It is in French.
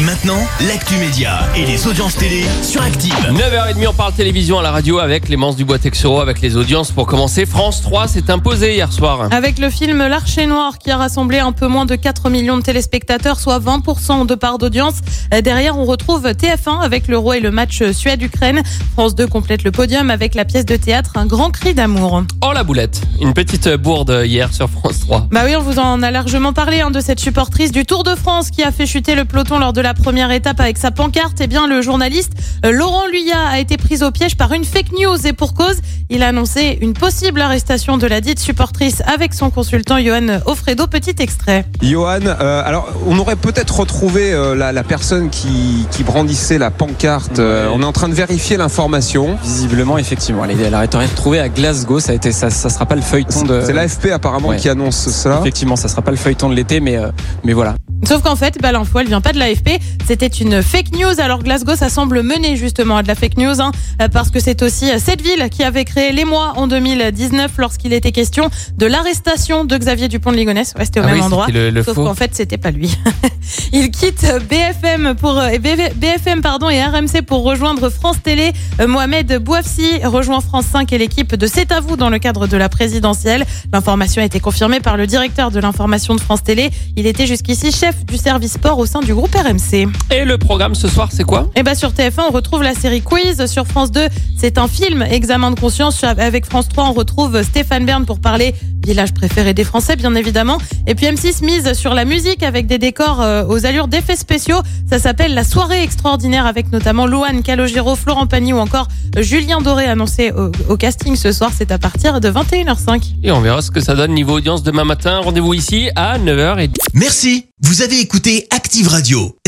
Et maintenant, l'actu média et les audiences télé sur Active. 9h30, on parle télévision à la radio avec Clémence Dubois-Texoro avec les audiences. Pour commencer, France 3 s'est imposé hier soir. Avec le film L'Archer Noir qui a rassemblé un peu moins de 4 millions de téléspectateurs, soit 20% de part d'audience. Derrière, on retrouve TF1 avec le roi et le match Suède-Ukraine. France 2 complète le podium avec la pièce de théâtre Un grand cri d'amour. Oh la boulette, une petite bourde hier sur France 3. Bah oui, on vous en a largement parlé hein, de cette supportrice du Tour de France qui a fait chuter le peloton lors de la première étape avec sa pancarte. Eh bien, le journaliste euh, Laurent Luyat a été pris au piège par une fake news et pour cause, il a annoncé une possible arrestation de la dite supportrice avec son consultant Johan Offredo. Petit extrait. Johan, euh, alors on aurait peut-être retrouvé euh, la, la personne qui, qui brandissait la pancarte. Euh, on est en train de vérifier l'information. Visiblement, effectivement, elle, elle a été retrouvée à Glasgow. Ça a été, ça, ça sera pas le feuilleton de. C'est l'AFP apparemment Ouais. qui annonce cela. Effectivement, ça sera pas le feuilleton de l'été, mais euh, mais voilà. Sauf qu'en fait, bah, l'info, elle vient pas de l'AFP. C'était une fake news. Alors Glasgow, ça semble mener justement à de la fake news, hein, parce que c'est aussi euh, cette ville qui avait créé l'émoi en 2019 lorsqu'il était question de l'arrestation de Xavier Dupont de Ligonnès. Ouais, c'était au Ah même oui, endroit. c'était le- le Sauf qu'en fait, c'était pas lui. Il quitte BFM pour euh, BFM pardon et RMC pour rejoindre France Télé. Euh, Mohamed Bouafsi rejoint France 5 et l'équipe de C'est à vous dans le cadre de la présidentielle. L'information a été confirmée par le directeur de l'information de France Télé. Il était jusqu'ici chef du service sport au sein du groupe RMC. Et le programme ce soir, c'est quoi? Et bah sur TF1, on retrouve la série Quiz. Sur France 2, c'est un film, Examen de conscience. Avec France 3, on retrouve Stéphane Bern pour parler village préféré des Français, bien évidemment. Et puis M6 mise sur la musique avec des décors euh, aux allures d'effets spéciaux. Ça s'appelle La soirée extraordinaire avec notamment Louane Calogero, Florent Pagny ou encore Julien Doré annoncé au, au casting ce soir. C'est à partir de 21h05. Et on verra ce que ça donne niveau audience demain matin. Rendez-vous ici à 9h. Merci. Vous avez écouté Active Radio,